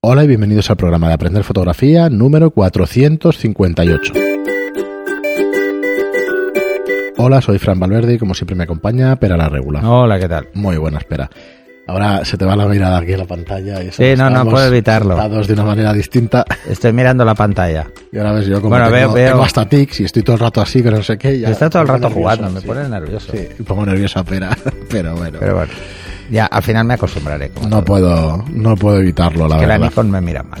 Hola y bienvenidos al programa de Aprender Fotografía número 458. Hola, soy Fran Valverde y como siempre me acompaña Pera la Regula. Hola, ¿qué tal? Muy buena, espera. Ahora se te va la mirada aquí en la pantalla. Y Sí, no, no puedo evitarlo. de una manera distinta. Estoy mirando la pantalla. Y ahora ves yo como Bueno, tengo, veo- veo. tengo hasta tics y estoy todo el rato así que no sé qué. ya Está todo el rato pongo jugando, nervioso, me sí. pone nervioso. Sí, me pongo nerviosa Pera, pero bueno. Pero bueno, ya al final me acostumbraré. como no todo. puedo, no puedo evitarlo, la que la verdad. Nikon me mira mal,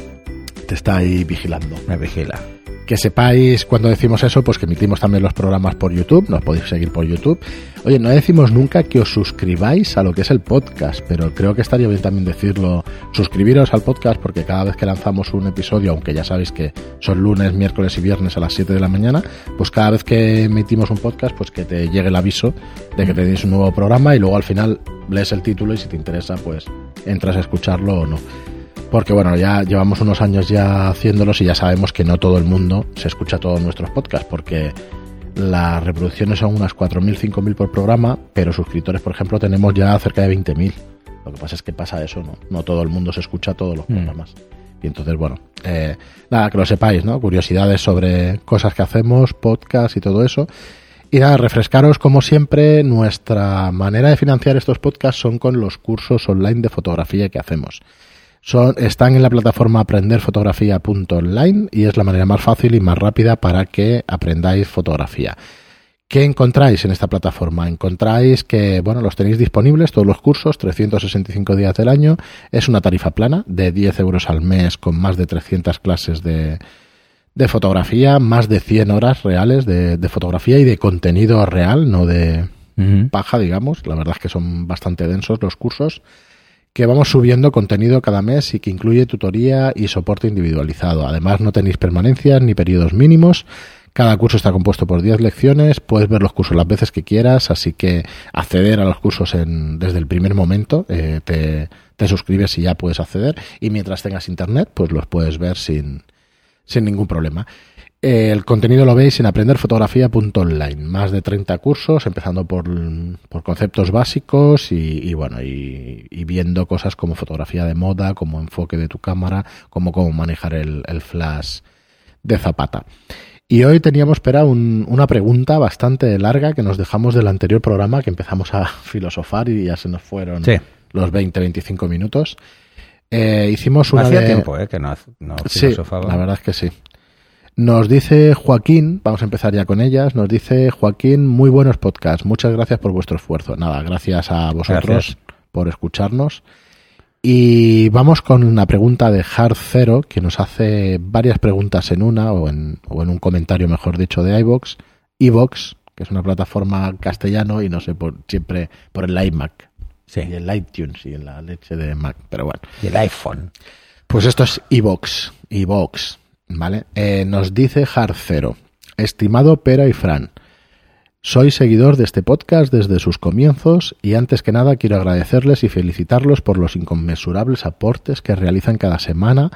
Te está ahí vigilando. me vigila. Que sepáis cuando decimos eso, pues que emitimos también los programas por YouTube, nos podéis seguir por YouTube. Oye, no decimos nunca que os suscribáis a lo que es el podcast, pero creo que estaría bien también decirlo, suscribiros al podcast porque cada vez que lanzamos un episodio, aunque ya sabéis que son lunes, miércoles y viernes a las 7 de la mañana, pues cada vez que emitimos un podcast, pues que te llegue el aviso de que tenéis un nuevo programa y luego al final lees el título y si te interesa, pues entras a escucharlo o no porque bueno, ya llevamos unos años ya haciéndolos y ya sabemos que no todo el mundo se escucha todos nuestros podcasts, porque las reproducciones son unas 4.000, 5.000 por programa, pero suscriptores, por ejemplo, tenemos ya cerca de 20.000. Lo que pasa es que pasa eso, ¿no? No todo el mundo se escucha todos los Mm. programas. Y entonces, bueno, eh, nada, que lo sepáis, ¿no? Curiosidades sobre cosas que hacemos, podcast y todo eso. Y nada, refrescaros como siempre, nuestra manera de financiar estos podcasts son con los cursos online de fotografía que hacemos. Son, están en la plataforma aprenderfotografía.online y es la manera más fácil y más rápida para que aprendáis fotografía. ¿Qué encontráis en esta plataforma? Encontráis que, bueno, los tenéis disponibles, todos los cursos, 365 días del año. Es una tarifa plana de 10 euros al mes con más de 300 clases de, de fotografía, más de 100 horas reales de, de fotografía y de contenido real, no de paja, digamos. La verdad es que son bastante densos los cursos que vamos subiendo contenido cada mes y que incluye tutoría y soporte individualizado. Además, no tenéis permanencias ni periodos mínimos. Cada curso está compuesto por 10 lecciones, puedes ver los cursos las veces que quieras, así que acceder a los cursos en, desde el primer momento, eh, te, te suscribes y ya puedes acceder, y mientras tengas internet, pues los puedes ver sin, sin ningún problema. El contenido lo veis en aprenderfotografía.online. Más de 30 cursos, empezando por, por conceptos básicos y, y bueno, y, y viendo cosas como fotografía de moda, como enfoque de tu cámara, como cómo manejar el, el flash de zapata. Y hoy teníamos, espera, un- una pregunta bastante larga que nos dejamos del anterior programa, que empezamos a filosofar y ya se nos fueron Sí. los 20-25 minutos. Eh, hicimos una Hacía de- tiempo, ¿eh? Que no, no Sí, la verdad es que sí. Nos dice Joaquín, vamos a empezar ya con ellas, nos dice Joaquín, muy buenos podcasts, muchas gracias por vuestro esfuerzo. Nada, gracias a vosotros Gracias. por escucharnos. Y vamos con una pregunta de Hard Zero, que nos hace varias preguntas en una, o en, o en un comentario, mejor dicho, de iVox. iVox, que es una plataforma castellano y no sé, por, siempre por el iMac. Sí. Y el iTunes y en la leche de Mac, pero bueno. Y el iPhone. Pues esto es iVox, iVox, ¿vale? Eh, nos dice Jarcero, estimado Pera y Fran, soy seguidor de este podcast desde sus comienzos y antes que nada quiero agradecerles y felicitarlos por los inconmensurables aportes que realizan cada semana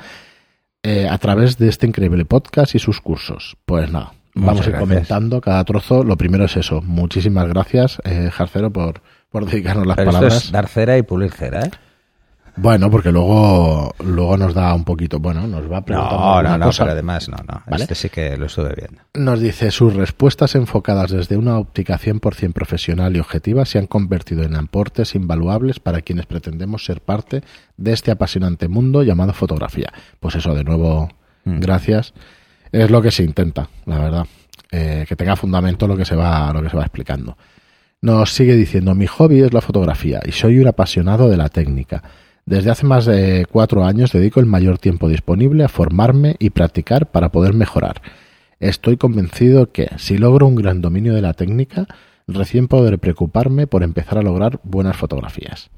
eh, a través de este increíble podcast y sus cursos. Pues nada, Muchas vamos a ir gracias. comentando cada trozo. Lo primero es eso. Muchísimas gracias, eh, Jarcero, por, por dedicarnos las Pero palabras. es dar cera y pulir cera, ¿eh? Bueno, porque luego, luego nos da un poquito, bueno, nos va preguntando No, no, no, cosa. pero además no, no. ¿Vale? Este sí que lo estuve viendo. Nos dice, sus respuestas enfocadas desde una óptica 100% profesional y objetiva se han convertido en aportes invaluables para quienes pretendemos ser parte de este apasionante mundo llamado fotografía. Pues eso, de nuevo, Mm. gracias. Es lo que se intenta, la verdad. Eh, que tenga fundamento lo que se va, lo que se va explicando. Nos sigue diciendo, mi hobby es la fotografía y soy un apasionado de la técnica. Desde hace más de cuatro años dedico el mayor tiempo disponible a formarme y practicar para poder mejorar. Estoy convencido que, si logro un gran dominio de la técnica, recién podré preocuparme por empezar a lograr buenas fotografías.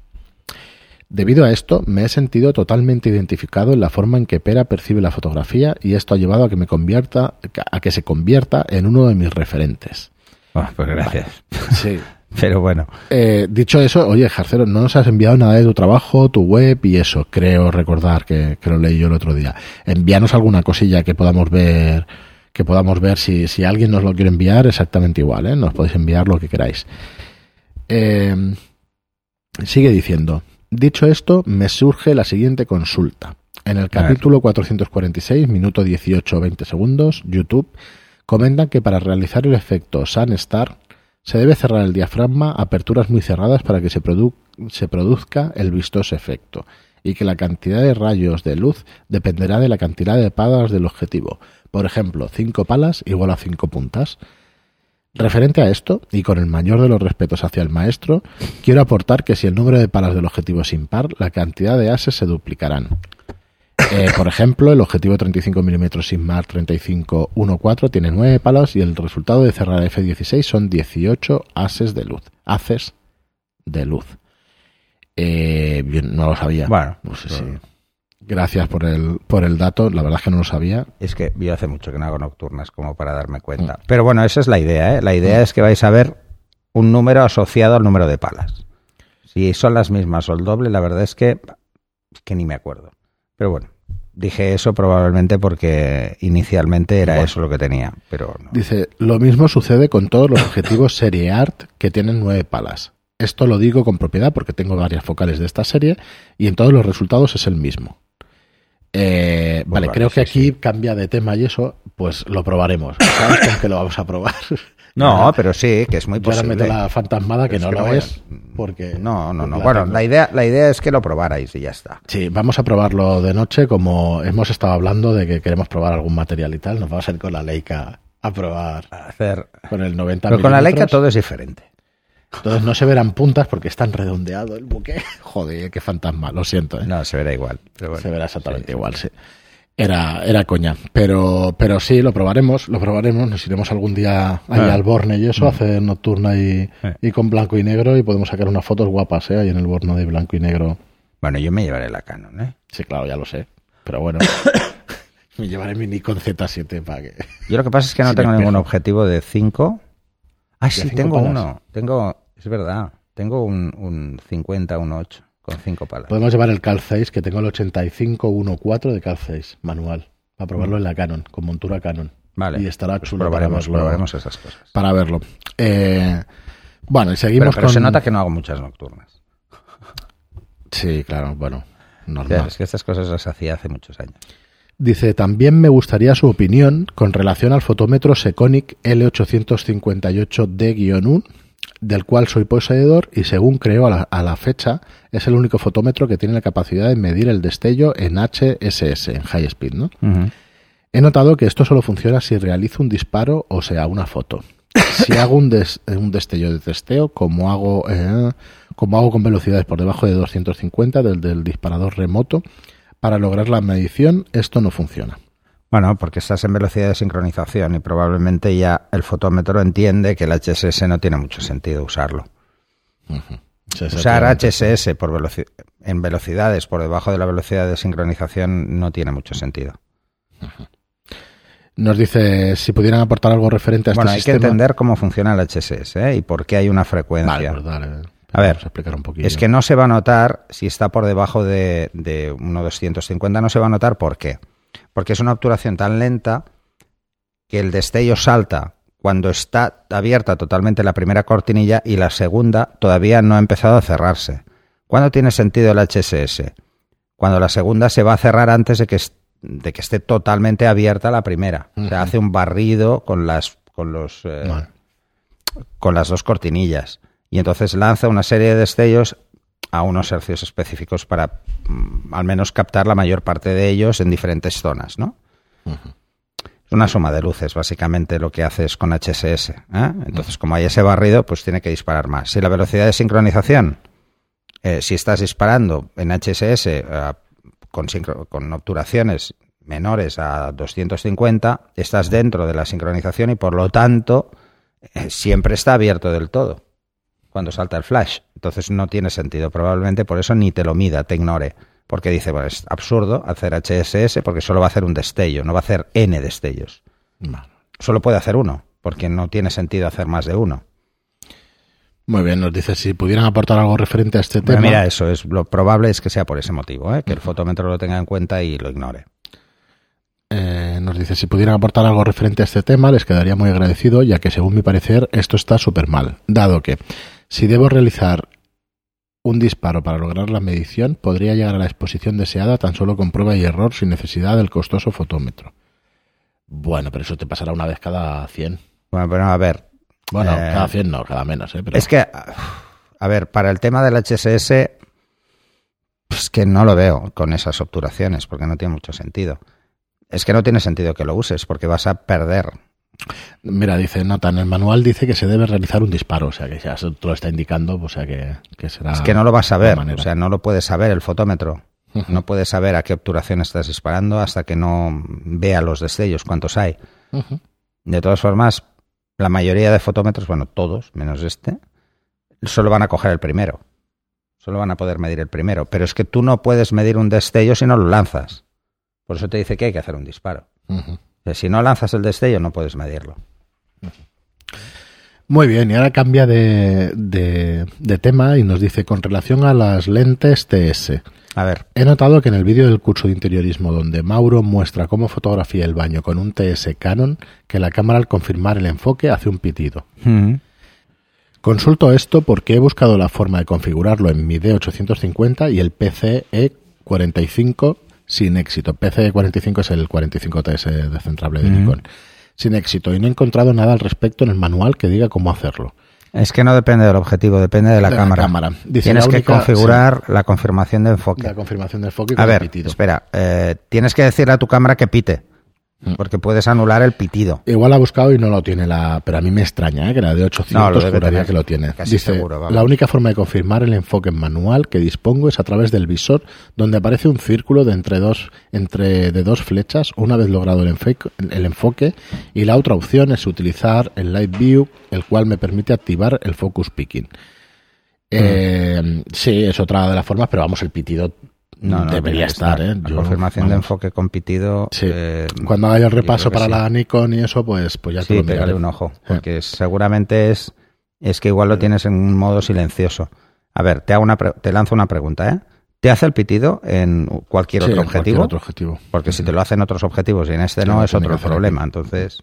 Debido a esto, me he sentido totalmente identificado en la forma en que Pera percibe la fotografía y esto ha llevado a que me convierta, a que se convierta en uno de mis referentes. Bueno, pues gracias. Sí. Pero bueno, Eh, dicho eso, oye, Jarcero, no nos has enviado nada de tu trabajo, tu web y eso. Creo recordar que, que lo leí yo el otro día. Envíanos alguna cosilla que podamos ver, que podamos ver si, si alguien nos lo quiere enviar, exactamente igual, ¿eh? Nos podéis enviar lo que queráis. Eh, sigue diciendo, dicho esto, me surge la siguiente consulta. En el capítulo 446, minuto 18 20 segundos, YouTube comentan que para realizar el efecto Sun Star se debe cerrar el diafragma a aperturas muy cerradas para que se, se produzca el vistoso efecto y que la cantidad de rayos de luz dependerá de la cantidad de palas del objetivo. Por ejemplo, 5 palas igual a 5 puntas. Referente a esto, y con el mayor de los respetos hacia el maestro, quiero aportar que si el número de palas del objetivo es impar, la cantidad de ases se duplicarán. Eh, por ejemplo, el objetivo 35 mm Sigmar 3514 tiene 9 palos y el resultado de cerrar F16 son 18 ases de luz. Haces de luz. Eh, no lo sabía. Bueno, Gracias por el, por el dato. La verdad es que no lo sabía. Es que yo hace mucho que no hago nocturnas como para darme cuenta. Mm. Pero bueno, esa es la idea. ¿eh? La idea mm. es que vais a ver un número asociado al número de palas. Si son las mismas o el doble, la verdad es que, que ni me acuerdo. Pero bueno, dije eso probablemente porque inicialmente era eso lo que tenía. Pero Dice, lo mismo sucede con todos los objetivos Serie Art que tienen nueve palas. Esto lo digo con propiedad porque tengo varias focales de esta serie y en todos los resultados es el mismo. Eh, vale, creo que aquí cambia de tema y eso, pues lo probaremos. ¿Sabes qué lo vamos a probar? No, pero sí, que es muy posible. Ahora meto la fantasmada que no lo es, porque... No, no, no. Bueno, la idea, la idea es que lo probarais y ya está. Sí, vamos a probarlo de noche, como hemos estado hablando de que queremos probar algún material y tal, nos vamos a ir con la Leica a probar. A hacer... Con el 90 Pero con la Leica todo es diferente. Entonces no se verán puntas porque está redondeado el buque. Joder, qué fantasma, lo siento. ¿eh? No, se verá igual. se verá exactamente igual, sí era, era coña. Pero, pero sí, lo probaremos, lo probaremos. Nos iremos algún día ahí ah. al Borne y eso, a mm. hacer nocturna y, y, con blanco y negro y podemos sacar unas fotos guapas, ¿eh? Ahí en el Borne de blanco y negro. Bueno, yo me llevaré la Canon, ¿eh? Sí, claro, ya lo sé. Pero bueno, me llevaré mi Nikon Z7 para que... Yo lo que pasa es que no tengo ningún objetivo de 5. Ah, sí, tengo uno. Tengo, es verdad, tengo un, un 50, un 8 con cinco palas. Podemos llevar el Cal 6, que tengo el 8514 de Cal 6, manual, para probarlo mm. en la Canon, con montura Canon. Vale. Y estará pues chulo probaremos, probaremos esas cosas. Para verlo. Eh, bueno, y seguimos pero, se nota que no hago muchas nocturnas. Sí, claro, bueno, normal. es que estas cosas las hacía hace muchos años. Dice, también me gustaría su opinión con relación al fotómetro Seconic L858D-1 del cual soy poseedor y según creo a la, fecha es el único fotómetro que tiene la capacidad de medir el destello en HSS, en high speed. ¿no? He notado que esto solo funciona si realizo un disparo o sea una foto. Si hago un, un destello de testeo, como hago, eh, como hago con velocidades por debajo de 250 del, del disparador remoto, para lograr la medición, esto no funciona. Bueno, porque estás en velocidad de sincronización y probablemente ya el fotómetro entiende que el HSS no tiene mucho sentido usarlo. Usar HSS por en velocidades por debajo de la velocidad de sincronización no tiene mucho sentido. Nos dice si pudieran aportar algo referente a este bueno, hay que entender cómo funciona el HSS ¿eh? y por qué hay una frecuencia. Pues a ver, explicar un es que no se va a notar si está por debajo de, de 1.250, no se va a notar por qué porque es una obturación tan lenta que el destello salta cuando está abierta totalmente la primera cortinilla y la segunda todavía no ha empezado a cerrarse. ¿Cuándo tiene sentido el HSS? Cuando la segunda se va a cerrar antes de que, de que esté totalmente abierta la primera. Se hace un barrido con las, con, los, eh, con las dos cortinillas. Y entonces lanza una serie de destellos a unos hercios específicos para mm, al menos captar la mayor parte de ellos en diferentes zonas, ¿no? Es una suma de luces, básicamente lo que haces con HSS. ¿eh? Entonces, como hay ese barrido, pues tiene que disparar más. Si la velocidad de sincronización, eh, si estás disparando en HSS eh, con, con obturaciones menores a 250, estás dentro de la sincronización y por lo tanto siempre está abierto del todo cuando salta el flash. Entonces no tiene sentido. Probablemente por eso ni te lo mida, te ignore. Porque dice, bueno, es absurdo hacer HSS porque solo va a hacer un destello, no va a hacer N destellos. Solo puede hacer uno, porque no tiene sentido hacer más de uno. Muy bien, nos dice si pudieran aportar algo referente a este tema. Mira, eso es lo probable es que sea por ese motivo, ¿eh? que el fotómetro lo tenga en cuenta y lo ignore. Eh, nos dice si pudieran aportar algo referente a este tema, les quedaría muy agradecido, ya que según mi parecer esto está súper mal, dado que si debo realizar un disparo para lograr la medición podría llegar a la exposición deseada tan solo con prueba y error sin necesidad del costoso fotómetro. Bueno, pero eso te pasará una vez cada 100. Bueno, pero a ver. Bueno, eh, cada 100 no, cada menos. ¿eh? Es que, a ver, para el tema del HSS, pues que no lo veo con esas obturaciones, porque no tiene mucho sentido. Es que no tiene sentido que lo uses, porque vas a perder Mira, dice Nota, en el manual dice que se debe realizar un disparo, o sea que ya te lo está indicando, o sea que, será. Es que no lo vas a ver, o sea, no lo puedes saber el fotómetro. No puedes saber a qué obturación estás disparando hasta que no vea los destellos, cuántos hay. De todas formas, la mayoría de fotómetros, bueno, todos, menos este, solo van a coger el primero. Solo van a poder medir el primero. Pero es que tú no puedes medir un destello si no lo lanzas. Por eso te dice que hay que hacer un disparo. Si no lanzas el destello, no puedes medirlo. Muy bien, y ahora cambia de, de, tema y nos dice con relación a las lentes TS. A ver. He notado que en el vídeo del curso de interiorismo donde Mauro muestra cómo fotografía el baño con un TS Canon, que la cámara al confirmar el enfoque hace un pitido. Consulto esto porque he buscado la forma de configurarlo en mi D850 y el PCE 45 sin éxito. PC45 es el 45TS descentrable de Nikon. Sin éxito. Y no he encontrado nada al respecto en el manual que diga cómo hacerlo. Es que no depende del objetivo, depende de la cámara. tienes que configurar la confirmación de enfoque. La confirmación de enfoque. a ver, espera. Eh, tienes que decirle a tu cámara que pite. Mm. Porque puedes anular el pitido. Igual ha buscado y no lo tiene la, pero a mí me extraña, ¿eh? que la de 800 no, que lo tiene. Dice, la única forma de confirmar el enfoque manual que dispongo es a través del visor, donde aparece un círculo de entre dos, entre de dos flechas, una vez logrado el enfoque, el enfoque, y la otra opción es utilizar el Light View, el cual me permite activar el Focus Picking. Mm. Eh, sí, es otra de las formas, pero vamos, el pitido no, debería estar, ¿eh? La confirmación de enfoque competido. Sí. Eh, Cuando haga el repaso para la Nikon y eso, pues, pues ya te lo pegaré un ojo. Porque seguramente es, es que igual lo tienes en un modo silencioso. A ver, te, hago una te lanzo una pregunta, ¿eh? ¿Te hace el pitido en cualquier otro objetivo? otro objetivo. Porque si te lo hacen otros objetivos y en este no, es otro problema. Entonces.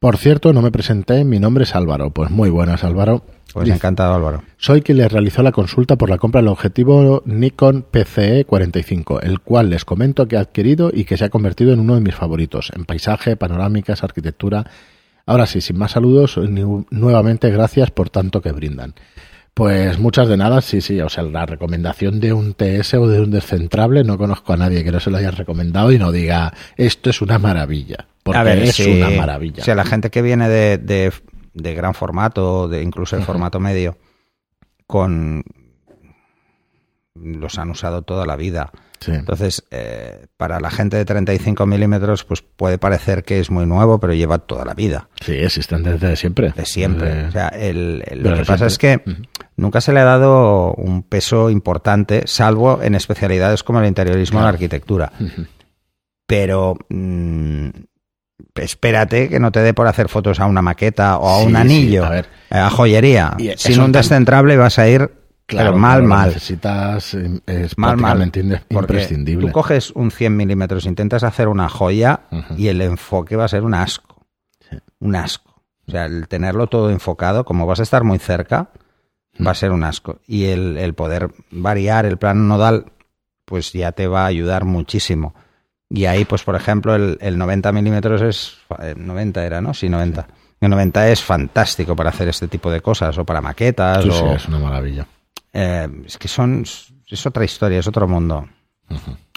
Por cierto, no me presenté, mi nombre es Álvaro. Pues muy buenas, Álvaro. Pues encantado, Álvaro. Soy quien les realizó la consulta por la compra del objetivo Nikon PCE 45, el cual les comento que he adquirido y que se ha convertido en uno de mis favoritos, en paisaje, panorámicas, arquitectura. Ahora sí, sin más saludos, nuevamente gracias por tanto que brindan. Pues muchas de nada, sí, sí, o sea, la recomendación de un TS o de un descentrable, no conozco a nadie que no se lo haya recomendado y no diga, esto es una maravilla, porque es una maravilla. O sea, la gente que viene de, de gran formato, de incluso de formato medio, con los han usado toda la vida. Entonces, eh, para la gente de 35 milímetros, pues puede parecer que es muy nuevo, pero lleva toda la vida. Sí, existen desde siempre. De siempre. O sea, el, lo que pasa es que nunca se le ha dado un peso importante, salvo en especialidades como el interiorismo o la arquitectura. Pero mm, espérate que no te dé por hacer fotos a una maqueta o a un anillo, a, a, joyería. Sin un descentrable vas a ir claro, mal, mal. Necesitas, eh, es mal, mal. imprescindible. Tú coges un 100 milímetros, intentas hacer una joya y el enfoque va a ser un asco. Un asco. O sea, el tenerlo todo enfocado, como vas a estar muy cerca, va a ser un asco. Y el, el poder variar el plano nodal, pues ya te va a ayudar muchísimo. Y ahí, pues por ejemplo, el, el 90 milímetros es... 90 era, ¿no? Sí, 90. El 90 es fantástico para hacer este tipo de cosas, o para maquetas. Sí, sí, es una maravilla. Eh, es que son... Es otra historia, es otro mundo.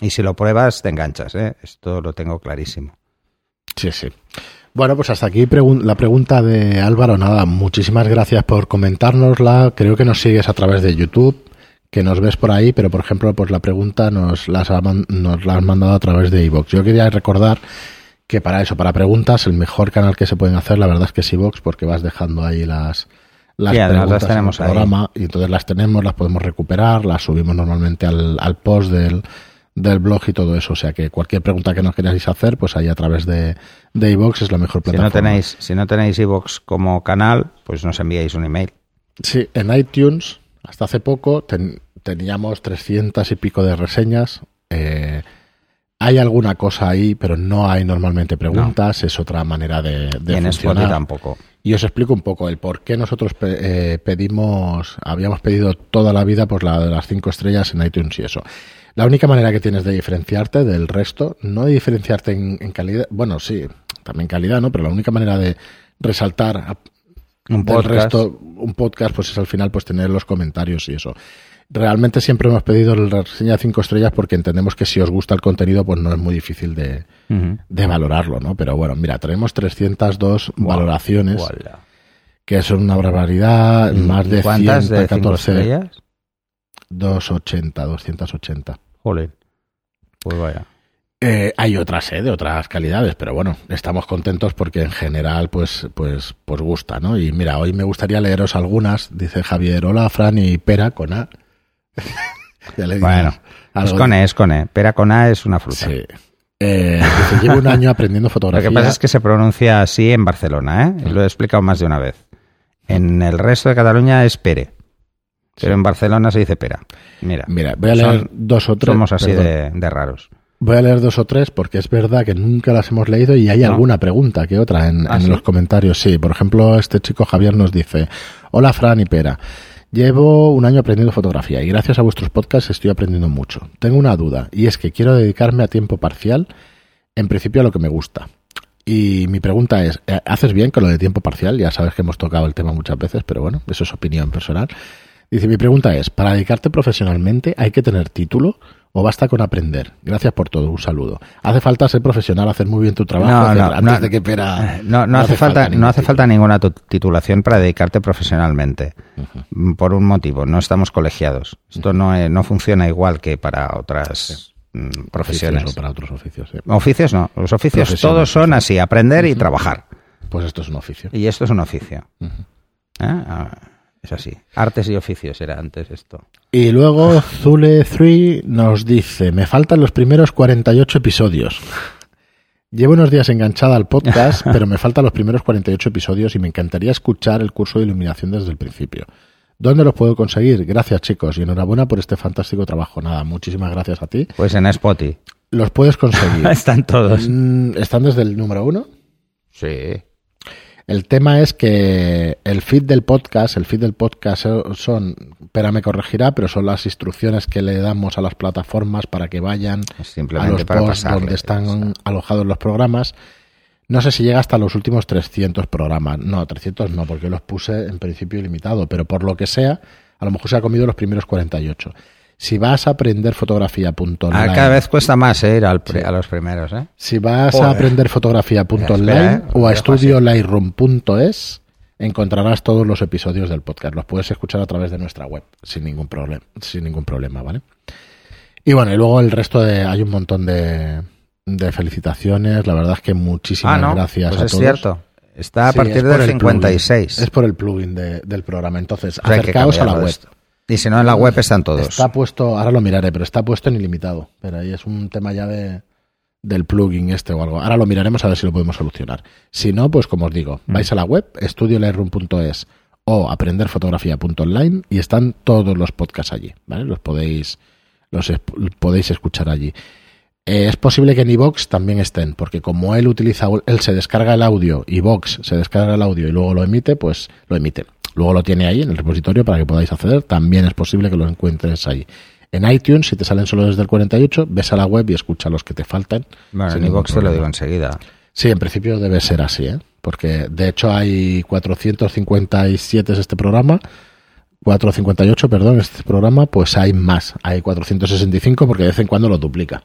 Y si lo pruebas, te enganchas, ¿eh? Esto lo tengo clarísimo. Sí, sí. Bueno, pues hasta aquí la pregunta de Álvaro. Nada, muchísimas gracias por comentárnosla. Creo que nos sigues a través de YouTube que nos ves por ahí, pero por ejemplo, pues la pregunta nos, las nos la han mandado a través de iVoox. Yo quería recordar que para eso, para preguntas, el mejor canal que se pueden hacer, la verdad es que es iVoox, porque vas dejando ahí las, las preguntas tenemos en el programa y entonces las tenemos, las podemos recuperar, las subimos normalmente al, al post del, del blog y todo eso. O sea que cualquier pregunta que nos queráis hacer, pues ahí a través de, de es la mejor plataforma. Si no tenéis, si no tenéis como canal, pues nos enviáis un email. Sí, en iTunes hasta hace poco teníamos 300 y pico de reseñas. Eh, hay alguna cosa ahí, pero no hay normalmente preguntas. Es otra manera de, de en funcionar. tampoco. Y os explico un poco el por qué nosotros eh, pedimos, habíamos pedido toda la vida pues la de las cinco estrellas en iTunes y eso. La única manera que tienes de diferenciarte del resto, no de diferenciarte en, calidad, bueno, sí, también calidad, ¿no? Pero la única manera de resaltar un del resto un podcast, pues es al final pues tener los comentarios y eso. Realmente siempre hemos pedido la reseña de cinco estrellas porque entendemos que si os gusta el contenido, pues no es muy difícil de, valorarlo, ¿no? Pero bueno, mira, tenemos 302 valoraciones, que son una barbaridad, más de ¿Cuántas 114 de estrellas? 280, 280. Joder. Pues vaya. Eh, hay otras, ¿eh? De otras calidades, pero bueno, estamos contentos porque en general, pues, pues, pues gusta, ¿no? Y mira, hoy me gustaría leeros algunas, dice Javier, hola, Fran y Pera con A. bueno, es con E, es con E. Pera con A es una fruta. Sí. Eh, llevo un año aprendiendo fotografía. Lo que pasa es que se pronuncia así en Barcelona, ¿eh? Lo he explicado más de una vez. En el resto de Cataluña es Pere. Pero en Barcelona se dice pera. Mira, Mira voy a leer dos o tres. Somos así de, raros. Voy a leer dos o tres porque es verdad que nunca las hemos leído y hay alguna pregunta que otra en, ¿Ah, los comentarios. Sí, por ejemplo, este chico Javier nos dice: Hola, Fran y Pera. Llevo un año aprendiendo fotografía y gracias a vuestros podcasts estoy aprendiendo mucho. Tengo una duda y es que quiero dedicarme a tiempo parcial, en principio a lo que me gusta. Y mi pregunta es, eh, ¿haces bien con lo de tiempo parcial? Ya sabes que hemos tocado el tema muchas veces, pero bueno, eso es opinión personal. Dice, mi pregunta es, ¿para dedicarte profesionalmente hay que tener título o basta con aprender? Gracias por todo, un saludo. ¿Hace falta ser profesional, hacer muy bien tu trabajo? No, antes de que pera, no, no, hace, falta, no hace falta ninguna titulación para dedicarte profesionalmente. Por un motivo, no estamos colegiados. Esto no, no funciona igual que para otras mm, profesiones. O para otros oficios. Oficios no, los oficios todos son así, aprender y trabajar. Pues esto es un oficio. Y esto es un oficio. Es así. Artes y oficios era antes esto. Y luego Zule3 nos dice, me faltan los primeros 48 episodios. Llevo unos días enganchada al podcast, pero me faltan los primeros 48 episodios y me encantaría escuchar el curso de iluminación desde el principio. ¿Dónde los puedo conseguir? Gracias chicos y enhorabuena por este fantástico trabajo. Nada, muchísimas gracias a ti. Pues en Spotify. Los puedes conseguir. Están todos. Mm, ¿Están desde el número uno? Sí. El tema es que el feed del podcast, el feed del podcast son, Pera me corregirá, pero son las instrucciones que le damos a las plataformas para que vayan a los posts donde están alojados los programas. No sé si llega hasta los últimos 300 programas. No, 300 no, porque los puse en principio ilimitado, pero por lo que sea, a lo mejor se ha comido los primeros 48. Si vas a aprender fotografía.online. Ah, cada vez cuesta más eh, ir a los primeros. ¿eh? Si vas a aprender fotografía.online o a estudiolightroom.es, encontrarás todos los episodios del podcast. Los puedes escuchar a través de nuestra web sin ningún problema, sin ningún problema, ¿vale? Y bueno, y luego el resto de hay un montón de, felicitaciones. La verdad es que muchísimas ah, gracias pues a es cierto. Está a partir del 56. es por el plugin del programa. Entonces, acercaos a la web. Y si no, en la web están todos. Está puesto, ahora lo miraré, pero está puesto en ilimitado. Pero ahí es un tema ya de, del plugin este o algo. Ahora lo miraremos a ver si lo podemos solucionar. Si no, pues como os digo, mm. vais a la web, estudiolightroom.es o aprenderfotografía.online y están todos los podcasts allí, ¿vale? Los podéis, los podéis escuchar allí. Eh, es posible que en iVox también estén, porque como él utiliza, él se descarga el audio, iVox se descarga el audio y luego lo emite, pues lo emite. Luego lo tiene ahí en el repositorio para que podáis acceder. También es posible que lo encuentres ahí. En iTunes, si te salen solo desde el 48, ves a la web y escucha los que te faltan. Bueno, en iVox te lo digo enseguida. Sí, en principio debe ser así, ¿eh? Porque de hecho hay 457 es este programa. 458, perdón, este programa, pues hay más. Hay 465 porque de vez en cuando lo duplica.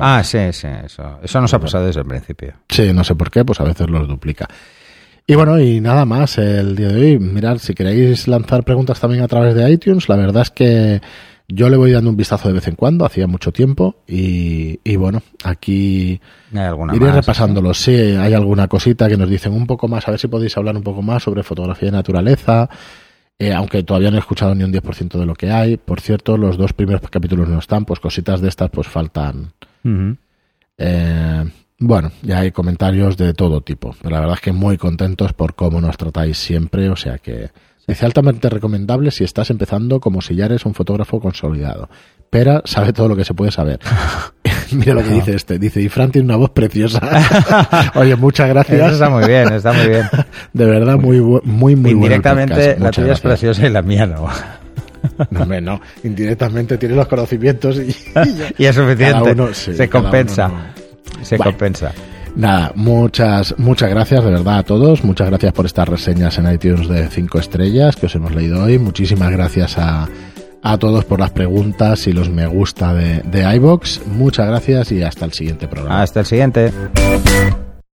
Ah, sí, sí, eso. Eso nos ha pasado desde el principio. Sí, no sé por qué, pues a veces los duplica. Y bueno, y nada más el día de hoy. Mirad, si queréis lanzar preguntas también a través de iTunes, la verdad es que yo le voy dando un vistazo de vez en cuando, hacía mucho tiempo, y, y bueno, aquí iré repasándolo. Sí, hay alguna cosita que nos dicen un poco más, a ver si podéis hablar un poco más sobre fotografía de naturaleza, eh, aunque todavía no he escuchado ni un 10% de lo que hay. Por cierto, los dos primeros capítulos no están, pues cositas de estas pues faltan. eh, bueno, ya hay comentarios de todo tipo, pero la verdad es que muy contentos por cómo nos tratáis siempre, o sea que dice altamente recomendable si estás empezando como si ya eres un fotógrafo consolidado. Pera sabe todo lo que se puede saber. Mira lo que dice este. Dice, y Fran tiene una voz preciosa. Oye, muchas gracias. Eso está muy bien, está muy bien. De verdad, muy, muy, muy Indirectamente, la tuya es preciosa y la mía no. No, no. Indirectamente tiene los conocimientos y, y, es suficiente. se compensa. Se compensa. Nada, muchas, muchas gracias de verdad a todos. Muchas gracias por estas reseñas en iTunes de 5 estrellas que os hemos leído hoy. Muchísimas gracias a, a todos por las preguntas y los me gusta de, de iBox. Muchas gracias y hasta el siguiente programa. Hasta el siguiente.